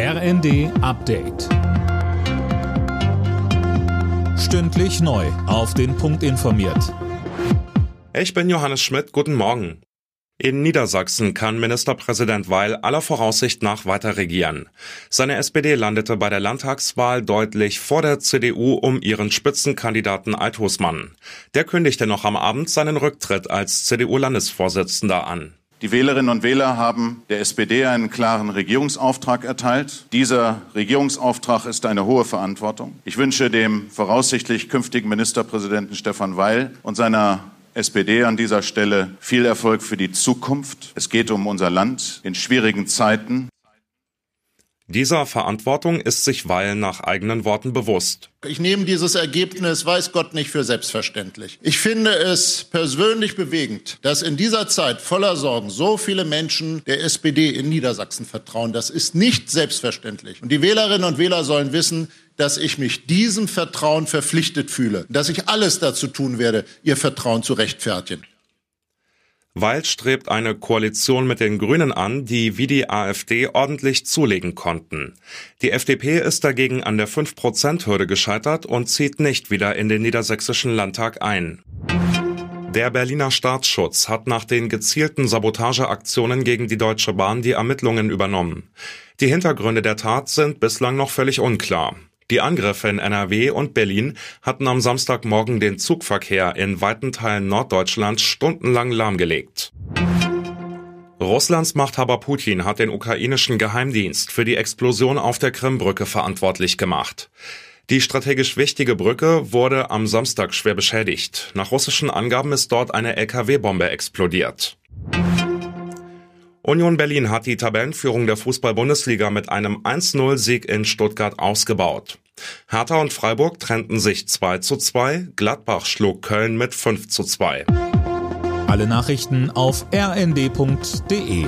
RND Update. Stündlich neu. Auf den Punkt informiert. Ich bin Johannes Schmidt. Guten Morgen. In Niedersachsen kann Ministerpräsident Weil aller Voraussicht nach weiter regieren. Seine SPD landete bei der Landtagswahl deutlich vor der CDU um ihren Spitzenkandidaten Althusmann. Der kündigte noch am Abend seinen Rücktritt als CDU-Landesvorsitzender an. Die Wählerinnen und Wähler haben der SPD einen klaren Regierungsauftrag erteilt. Dieser Regierungsauftrag ist eine hohe Verantwortung. Ich wünsche dem voraussichtlich künftigen Ministerpräsidenten Stefan Weil und seiner SPD an dieser Stelle viel Erfolg für die Zukunft. Es geht um unser Land in schwierigen Zeiten. Dieser Verantwortung ist sich Weil nach eigenen Worten bewusst. Ich nehme dieses Ergebnis, weiß Gott, nicht für selbstverständlich. Ich finde es persönlich bewegend, dass in dieser Zeit voller Sorgen so viele Menschen der SPD in Niedersachsen vertrauen. Das ist nicht selbstverständlich. Und die Wählerinnen und Wähler sollen wissen, dass ich mich diesem Vertrauen verpflichtet fühle, dass ich alles dazu tun werde, ihr Vertrauen zu rechtfertigen. Weil strebt eine Koalition mit den Grünen an, die wie die AfD ordentlich zulegen konnten. Die FDP ist dagegen an der 5%-Hürde gescheitert und zieht nicht wieder in den niedersächsischen Landtag ein. Der Berliner Staatsschutz hat nach den gezielten Sabotageaktionen gegen die Deutsche Bahn die Ermittlungen übernommen. Die Hintergründe der Tat sind bislang noch völlig unklar. Die Angriffe in NRW und Berlin hatten am Samstagmorgen den Zugverkehr in weiten Teilen Norddeutschlands stundenlang lahmgelegt. Russlands Machthaber Putin hat den ukrainischen Geheimdienst für die Explosion auf der Krimbrücke verantwortlich gemacht. Die strategisch wichtige Brücke wurde am Samstag schwer beschädigt. Nach russischen Angaben ist dort eine LKW-Bombe explodiert. Union Berlin hat die Tabellenführung der Fußball-Bundesliga mit einem 1-0-Sieg in Stuttgart ausgebaut. Hertha und Freiburg trennten sich 2 zu 2, Gladbach schlug Köln mit 5 zu 2. Alle Nachrichten auf rnd.de